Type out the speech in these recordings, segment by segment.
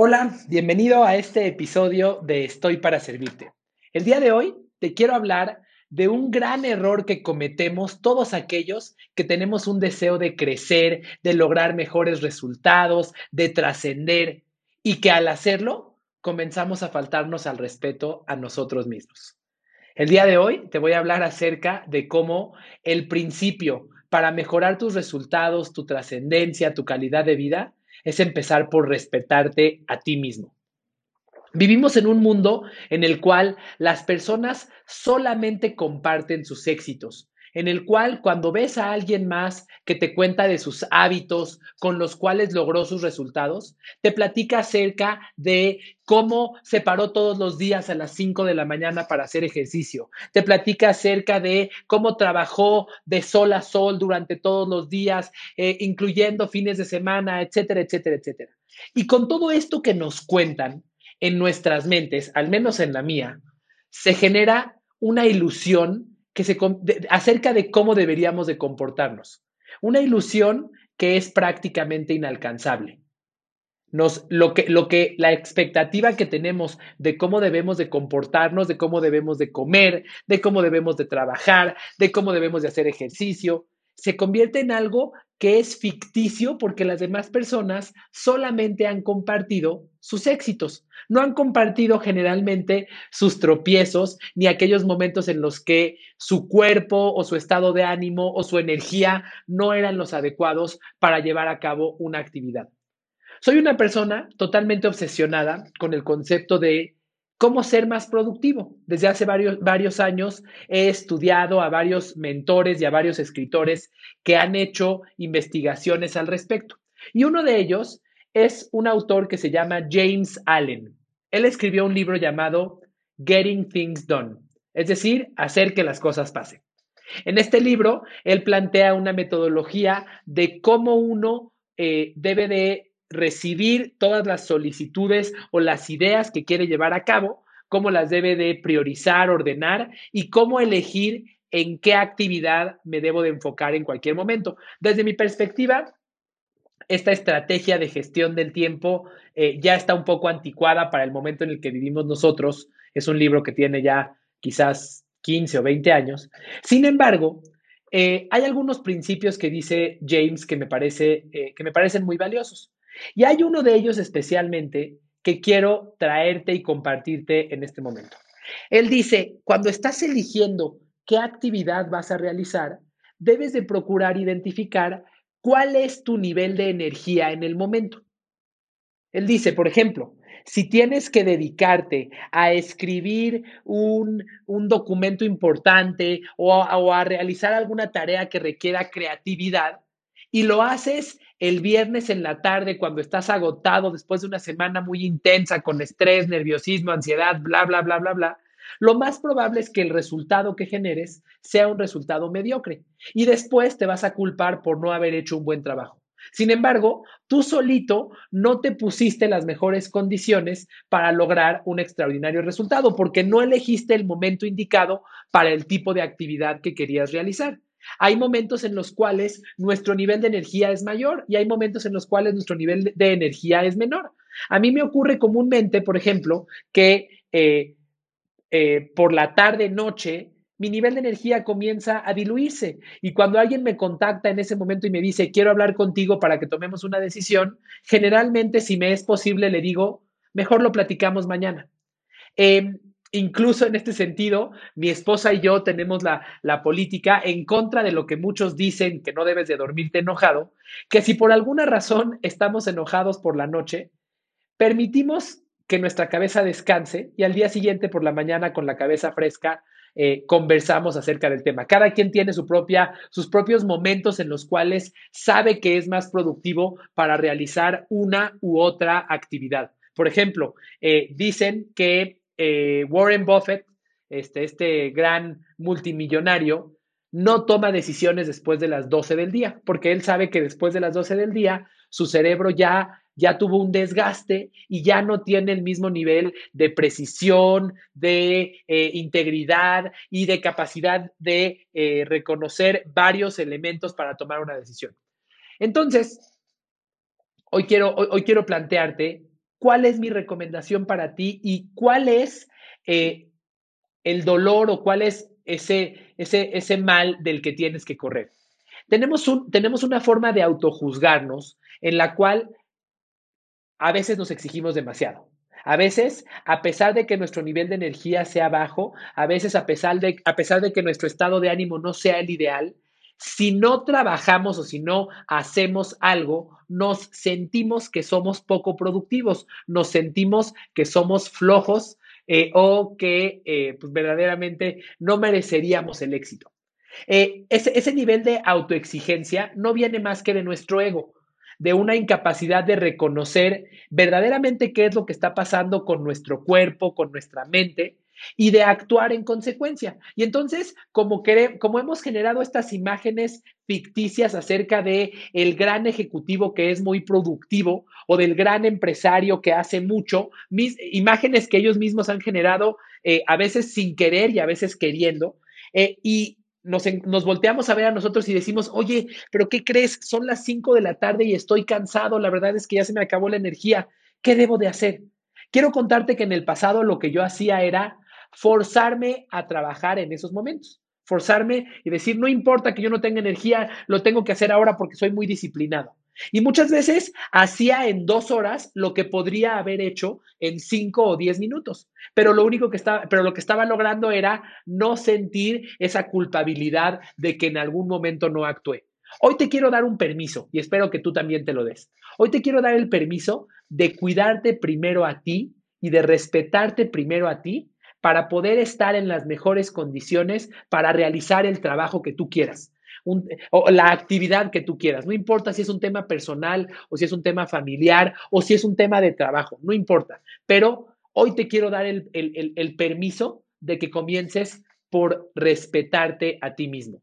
Hola, bienvenido a este episodio de Estoy para Servirte. El día de hoy te quiero hablar de un gran error que cometemos todos aquellos que tenemos un deseo de crecer, de lograr mejores resultados, de trascender y que al hacerlo comenzamos a faltarnos al respeto a nosotros mismos. El día de hoy te voy a hablar acerca de cómo el principio para mejorar tus resultados, tu trascendencia, tu calidad de vida, es empezar por respetarte a ti mismo. Vivimos en un mundo en el cual las personas solamente comparten sus éxitos, en el cual cuando ves a alguien más que te cuenta de sus hábitos con los cuales logró sus resultados, te platica acerca de cómo se paró todos los días a las 5 de la mañana para hacer ejercicio, te platica acerca de cómo trabajó de sol a sol durante todos los días, eh, incluyendo fines de semana, etcétera, etcétera, etcétera. Y con todo esto que nos cuentan en nuestras mentes, al menos en la mía, se genera una ilusión acerca de cómo deberíamos de comportarnos. Una ilusión que es prácticamente inalcanzable. Nos, lo que, la expectativa que tenemos de cómo debemos de comportarnos, de cómo debemos de comer, de cómo debemos de trabajar, de cómo debemos de hacer ejercicio, se convierte en algo que es ficticio porque las demás personas solamente han compartido sus éxitos, no han compartido generalmente sus tropiezos ni aquellos momentos en los que su cuerpo o su estado de ánimo o su energía no eran los adecuados para llevar a cabo una actividad. Soy una persona totalmente obsesionada con el concepto de cómo ser más productivo. Desde hace varios, varios años he estudiado a varios mentores y a varios escritores que han hecho investigaciones al respecto. Y uno de ellos es un autor que se llama James Allen. Él escribió un libro llamado Getting Things Done, es decir, hacer que las cosas pasen. En este libro, él plantea una metodología de cómo uno eh, debe de recibir todas las solicitudes o las ideas que quiere llevar a cabo, cómo las debe de priorizar, ordenar y cómo elegir en qué actividad me debo de enfocar en cualquier momento. Desde mi perspectiva, esta estrategia de gestión del tiempo eh, ya está un poco anticuada para el momento en el que vivimos nosotros. Es un libro que tiene ya quizás 15 o 20 años. Sin embargo, eh, hay algunos principios que dice James que me, parece, eh, que me parecen muy valiosos. Y hay uno de ellos especialmente que quiero traerte y compartirte en este momento. Él dice, cuando estás eligiendo qué actividad vas a realizar, debes de procurar identificar cuál es tu nivel de energía en el momento. Él dice, por ejemplo, si tienes que dedicarte a escribir un, documento importante o o a realizar alguna tarea que requiera creatividad y lo haces el viernes en la tarde cuando estás agotado después de una semana muy intensa con estrés, nerviosismo, ansiedad, bla, bla, bla, bla, bla, lo más probable es que el resultado que generes sea un resultado mediocre y después te vas a culpar por no haber hecho un buen trabajo. Sin embargo, tú solito no te pusiste las mejores condiciones para lograr un extraordinario resultado porque no elegiste el momento indicado para el tipo de actividad que querías realizar. Hay momentos en los cuales nuestro nivel de energía es mayor y hay momentos en los cuales nuestro nivel de energía es menor. A mí me ocurre comúnmente, por ejemplo, que eh, eh, por la tarde, noche, mi nivel de energía comienza a diluirse. Y cuando alguien me contacta en ese momento y me dice, quiero hablar contigo para que tomemos una decisión, generalmente, si me es posible, le digo, mejor lo platicamos mañana. Em, incluso en este sentido, mi esposa y yo tenemos la, la, política en contra de lo que muchos dicen que no debes de dormirte enojado, que si por alguna razón estamos enojados por la noche, permitimos que nuestra cabeza descanse y al día siguiente por la mañana con la cabeza fresca eh, conversamos acerca del tema. Cada quien tiene su propia, sus propios momentos en los cuales sabe que es más productivo para realizar una u otra actividad. Por ejemplo, eh, dicen que eh, Warren Buffett, este, este gran multimillonario, no toma decisiones después de las 12 del día, porque él sabe que después de las 12 del día su cerebro ya ya tuvo un desgaste y ya no tiene el mismo nivel de precisión, de eh, integridad y de capacidad de eh, reconocer varios elementos para tomar una decisión. Entonces, hoy quiero, hoy, quiero plantearte cuál es mi recomendación para ti y cuál es eh, el dolor o cuál es ese, ese, ese mal del que tienes que correr. Tenemos, un, tenemos una forma de autojuzgarnos en la cual a veces nos exigimos demasiado. A veces, a pesar de que nuestro nivel de energía sea bajo, a veces a pesar de, a pesar de que nuestro estado de ánimo no sea el ideal, si no trabajamos o si no hacemos algo, nos sentimos que somos poco productivos, nos sentimos que somos flojos eh, o que eh, pues verdaderamente no mereceríamos el éxito. Eh, ese, ese nivel de autoexigencia no viene más que de nuestro ego de una incapacidad de reconocer verdaderamente qué es lo que está pasando con nuestro cuerpo, con nuestra mente y de actuar en consecuencia. Y entonces, como, como hemos generado estas imágenes ficticias acerca de el gran ejecutivo que es muy productivo o del gran empresario que hace mucho, mis, imágenes que ellos mismos han generado eh, a veces sin querer y a veces queriendo, eh, y nos, volteamos a ver a nosotros y decimos, oye, pero ¿qué crees? Son las 5 de la tarde y estoy cansado, la verdad es que ya se me acabó la energía, ¿qué debo de hacer? Quiero contarte que en el pasado lo que yo hacía era forzarme a trabajar en esos momentos, forzarme y decir, no importa que yo no tenga energía, lo tengo que hacer ahora porque soy muy disciplinado. Y muchas veces hacía en dos horas lo que podría haber hecho en cinco o diez minutos. Pero lo único que estaba, pero lo que estaba logrando era no sentir esa culpabilidad de que en algún momento no actué. Hoy te quiero dar un permiso y espero que tú también te lo des. Hoy te quiero dar el permiso de cuidarte primero a ti y de respetarte primero a ti para poder estar en las mejores condiciones para realizar el trabajo que tú quieras o la actividad que tú quieras. No importa si es un tema personal o si es un tema familiar o si es un tema de trabajo, no importa. Pero hoy te quiero dar el, el permiso de que comiences por respetarte a ti mismo.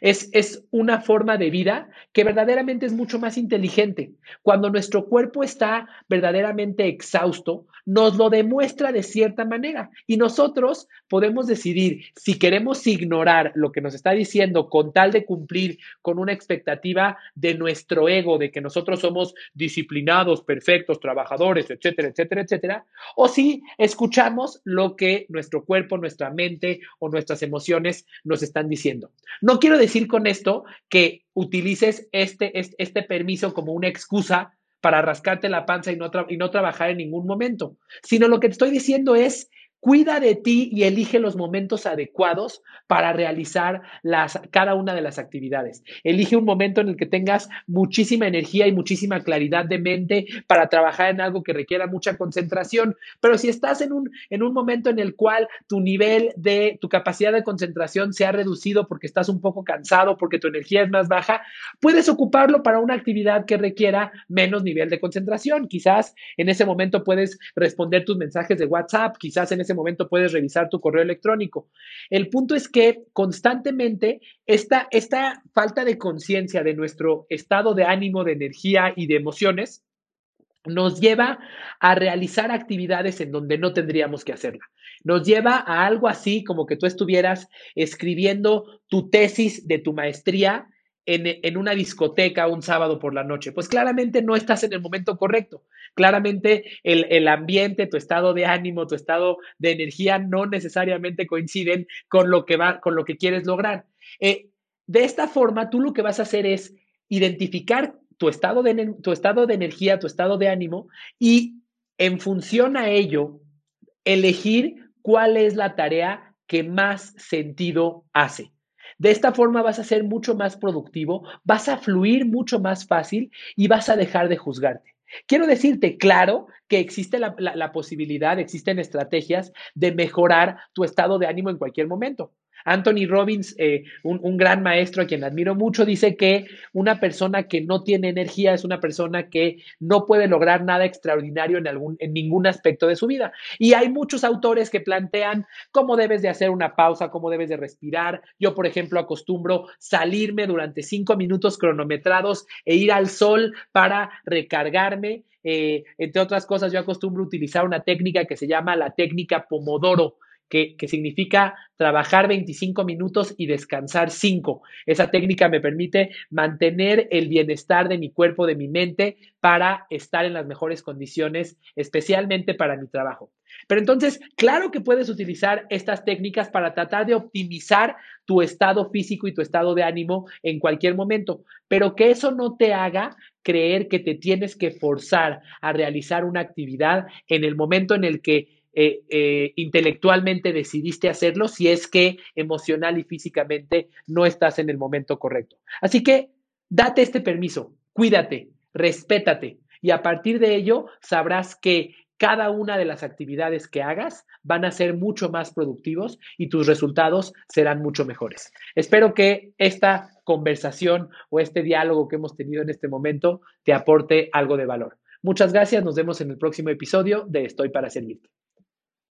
Es, es, una forma de vida que verdaderamente es mucho más inteligente. Cuando nuestro cuerpo está verdaderamente exhausto, nos lo demuestra de cierta manera y nosotros podemos decidir si queremos ignorar lo que nos está diciendo con tal de cumplir con una expectativa de nuestro ego, de que nosotros somos disciplinados, perfectos, trabajadores, etcétera, etcétera, etcétera, o si escuchamos lo que nuestro cuerpo, nuestra mente o nuestras emociones nos están diciendo. No quiero decir con esto que utilices este, este, este permiso como una excusa para rascarte la panza y no, y no trabajar en ningún momento, sino lo que te estoy diciendo es Cuida de ti y elige los momentos adecuados para realizar las, cada una de las actividades. Elige un momento en el que tengas muchísima energía y muchísima claridad de mente para trabajar en algo que requiera mucha concentración. Pero si estás en un, en un momento en el cual tu nivel de, tu capacidad de concentración se ha reducido porque estás un poco cansado, porque tu energía es más baja, puedes ocuparlo para una actividad que requiera menos nivel de concentración. Quizás en ese momento puedes responder tus mensajes de WhatsApp, quizás en ese momento puedes revisar tu correo electrónico. El punto es que constantemente esta, esta falta de conciencia de nuestro estado de ánimo, de energía y de emociones nos lleva a realizar actividades en donde no tendríamos que hacerla. Nos lleva a algo así como que tú estuvieras escribiendo tu tesis de tu maestría en, una discoteca un sábado por la noche. Pues claramente no estás en el momento correcto. Claramente el, ambiente, tu estado de ánimo, tu estado de energía no necesariamente coinciden con lo que, va, con lo que quieres lograr. Eh, de esta forma, tú lo que vas a hacer es identificar tu estado, de, tu estado de energía, tu estado de ánimo y en función a ello, elegir cuál es la tarea que más sentido hace. De esta forma vas a ser mucho más productivo, vas a fluir mucho más fácil y vas a dejar de juzgarte. Quiero decirte, claro, que existe la, posibilidad, existen estrategias de mejorar tu estado de ánimo en cualquier momento. Anthony Robbins, eh, un, gran maestro a quien admiro mucho, dice que una persona que no tiene energía es una persona que no puede lograr nada extraordinario en, algún, en ningún aspecto de su vida. Y hay muchos autores que plantean cómo debes de hacer una pausa, cómo debes de respirar. Yo, por ejemplo, acostumbro salirme durante cinco minutos cronometrados e ir al sol para recargarme. Eh, entre otras cosas, yo acostumbro utilizar una técnica que se llama la técnica Pomodoro que, significa trabajar 25 minutos y descansar 5. Esa técnica me permite mantener el bienestar de mi cuerpo, de mi mente, para estar en las mejores condiciones, especialmente para mi trabajo. Pero entonces, claro que puedes utilizar estas técnicas para tratar de optimizar tu estado físico y tu estado de ánimo en cualquier momento, pero que eso no te haga creer que te tienes que forzar a realizar una actividad en el momento en el que eh, eh, intelectualmente decidiste hacerlo si es que emocional y físicamente no estás en el momento correcto. Así que date este permiso, cuídate, respétate y a partir de ello sabrás que cada una de las actividades que hagas van a ser mucho más productivos y tus resultados serán mucho mejores. Espero que esta conversación o este diálogo que hemos tenido en este momento te aporte algo de valor. Muchas gracias, nos vemos en el próximo episodio de Estoy para Servirte.